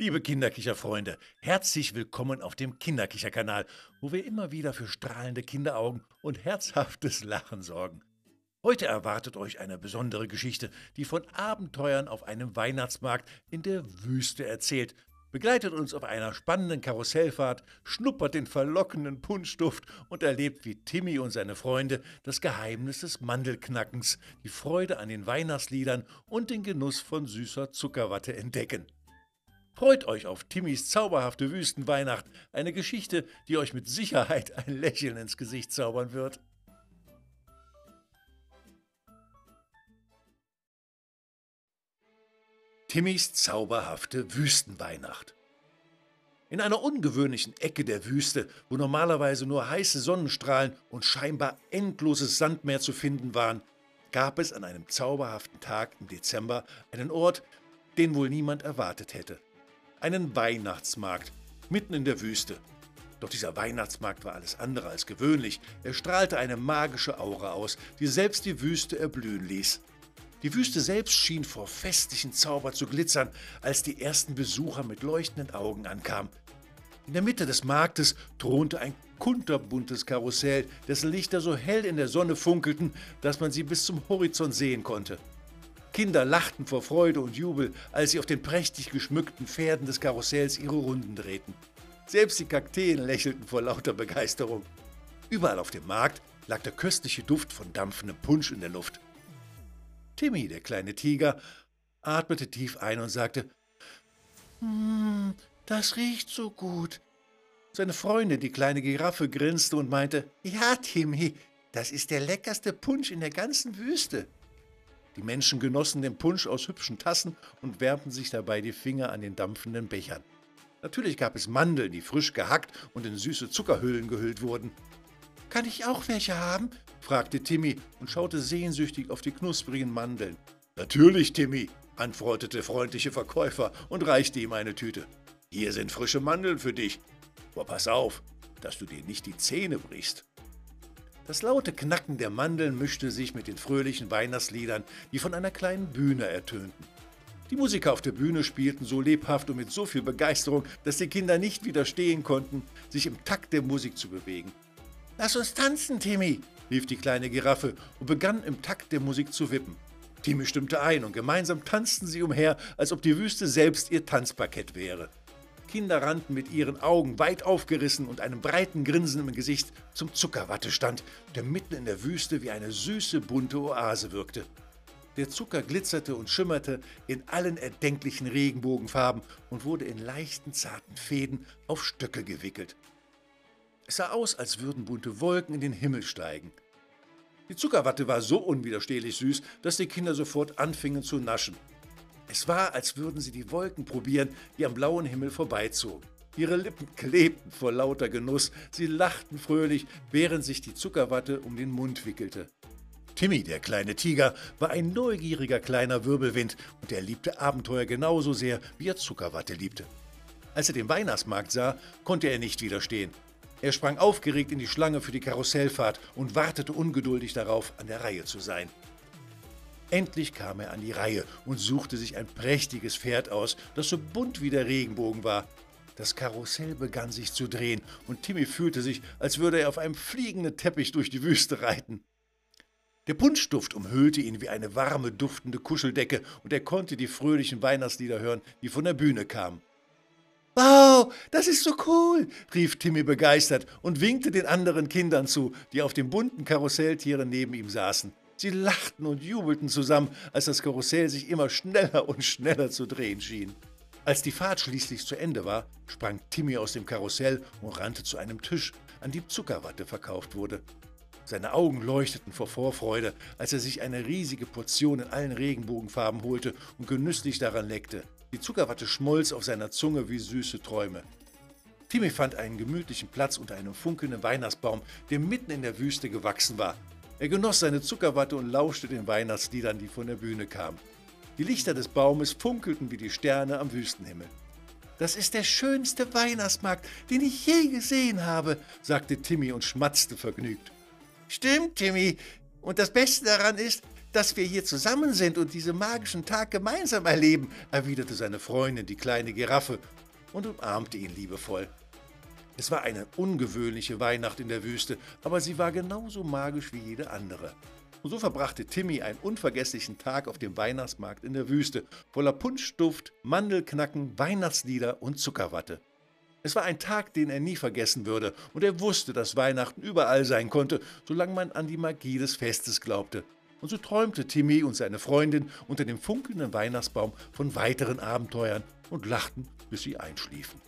Liebe Kinderkicherfreunde, herzlich willkommen auf dem Kinderkicherkanal, wo wir immer wieder für strahlende Kinderaugen und herzhaftes Lachen sorgen. Heute erwartet euch eine besondere Geschichte, die von Abenteuern auf einem Weihnachtsmarkt in der Wüste erzählt. Begleitet uns auf einer spannenden Karussellfahrt, schnuppert den verlockenden Punschduft und erlebt, wie Timmy und seine Freunde das Geheimnis des Mandelknackens, die Freude an den Weihnachtsliedern und den Genuss von süßer Zuckerwatte entdecken. Freut euch auf Timmys zauberhafte Wüstenweihnacht, eine Geschichte, die euch mit Sicherheit ein Lächeln ins Gesicht zaubern wird. Timmys zauberhafte Wüstenweihnacht. In einer ungewöhnlichen Ecke der Wüste, wo normalerweise nur heiße Sonnenstrahlen und scheinbar endloses Sandmeer zu finden waren, gab es an einem zauberhaften Tag im Dezember einen Ort, den wohl niemand erwartet hätte einen Weihnachtsmarkt mitten in der Wüste. Doch dieser Weihnachtsmarkt war alles andere als gewöhnlich. Er strahlte eine magische Aura aus, die selbst die Wüste erblühen ließ. Die Wüste selbst schien vor festlichen Zauber zu glitzern, als die ersten Besucher mit leuchtenden Augen ankamen. In der Mitte des Marktes thronte ein kunterbuntes Karussell, dessen Lichter so hell in der Sonne funkelten, dass man sie bis zum Horizont sehen konnte. Kinder lachten vor Freude und Jubel, als sie auf den prächtig geschmückten Pferden des Karussells ihre Runden drehten. Selbst die Kakteen lächelten vor lauter Begeisterung. Überall auf dem Markt lag der köstliche Duft von dampfendem Punsch in der Luft. Timmy, der kleine Tiger, atmete tief ein und sagte, hm, das riecht so gut. Seine Freundin, die kleine Giraffe, grinste und meinte, ja, Timmy, das ist der leckerste Punsch in der ganzen Wüste. Die Menschen genossen den Punsch aus hübschen Tassen und wärmten sich dabei die Finger an den dampfenden Bechern. Natürlich gab es Mandeln, die frisch gehackt und in süße Zuckerhüllen gehüllt wurden. Kann ich auch welche haben? fragte Timmy und schaute sehnsüchtig auf die knusprigen Mandeln. Natürlich, Timmy, antwortete der freundliche Verkäufer und reichte ihm eine Tüte. Hier sind frische Mandeln für dich. Aber pass auf, dass du dir nicht die Zähne brichst. Das laute Knacken der Mandeln mischte sich mit den fröhlichen Weihnachtsliedern, die von einer kleinen Bühne ertönten. Die Musiker auf der Bühne spielten so lebhaft und mit so viel Begeisterung, dass die Kinder nicht widerstehen konnten, sich im Takt der Musik zu bewegen. Lass uns tanzen, Timmy, rief die kleine Giraffe und begann im Takt der Musik zu wippen. Timmy stimmte ein und gemeinsam tanzten sie umher, als ob die Wüste selbst ihr Tanzparkett wäre. Kinder rannten mit ihren Augen weit aufgerissen und einem breiten Grinsen im Gesicht zum Zuckerwattestand, der mitten in der Wüste wie eine süße, bunte Oase wirkte. Der Zucker glitzerte und schimmerte in allen erdenklichen Regenbogenfarben und wurde in leichten, zarten Fäden auf Stöcke gewickelt. Es sah aus, als würden bunte Wolken in den Himmel steigen. Die Zuckerwatte war so unwiderstehlich süß, dass die Kinder sofort anfingen zu naschen. Es war, als würden sie die Wolken probieren, die am blauen Himmel vorbeizogen. Ihre Lippen klebten vor lauter Genuss, sie lachten fröhlich, während sich die Zuckerwatte um den Mund wickelte. Timmy, der kleine Tiger, war ein neugieriger kleiner Wirbelwind und er liebte Abenteuer genauso sehr, wie er Zuckerwatte liebte. Als er den Weihnachtsmarkt sah, konnte er nicht widerstehen. Er sprang aufgeregt in die Schlange für die Karussellfahrt und wartete ungeduldig darauf, an der Reihe zu sein. Endlich kam er an die Reihe und suchte sich ein prächtiges Pferd aus, das so bunt wie der Regenbogen war. Das Karussell begann sich zu drehen, und Timmy fühlte sich, als würde er auf einem fliegenden Teppich durch die Wüste reiten. Der Punschduft umhüllte ihn wie eine warme, duftende Kuscheldecke, und er konnte die fröhlichen Weihnachtslieder hören, die von der Bühne kamen. Wow, das ist so cool, rief Timmy begeistert und winkte den anderen Kindern zu, die auf dem bunten Karusselltiere neben ihm saßen. Sie lachten und jubelten zusammen, als das Karussell sich immer schneller und schneller zu drehen schien. Als die Fahrt schließlich zu Ende war, sprang Timmy aus dem Karussell und rannte zu einem Tisch, an dem Zuckerwatte verkauft wurde. Seine Augen leuchteten vor Vorfreude, als er sich eine riesige Portion in allen Regenbogenfarben holte und genüsslich daran leckte. Die Zuckerwatte schmolz auf seiner Zunge wie süße Träume. Timmy fand einen gemütlichen Platz unter einem funkelnden Weihnachtsbaum, der mitten in der Wüste gewachsen war. Er genoss seine Zuckerwatte und lauschte den Weihnachtsliedern, die von der Bühne kamen. Die Lichter des Baumes funkelten wie die Sterne am Wüstenhimmel. Das ist der schönste Weihnachtsmarkt, den ich je gesehen habe, sagte Timmy und schmatzte vergnügt. Stimmt, Timmy. Und das Beste daran ist, dass wir hier zusammen sind und diesen magischen Tag gemeinsam erleben, erwiderte seine Freundin, die kleine Giraffe, und umarmte ihn liebevoll. Es war eine ungewöhnliche Weihnacht in der Wüste, aber sie war genauso magisch wie jede andere. Und so verbrachte Timmy einen unvergesslichen Tag auf dem Weihnachtsmarkt in der Wüste, voller Punschduft, Mandelknacken, Weihnachtslieder und Zuckerwatte. Es war ein Tag, den er nie vergessen würde, und er wusste, dass Weihnachten überall sein konnte, solange man an die Magie des Festes glaubte. Und so träumte Timmy und seine Freundin unter dem funkelnden Weihnachtsbaum von weiteren Abenteuern und lachten, bis sie einschliefen.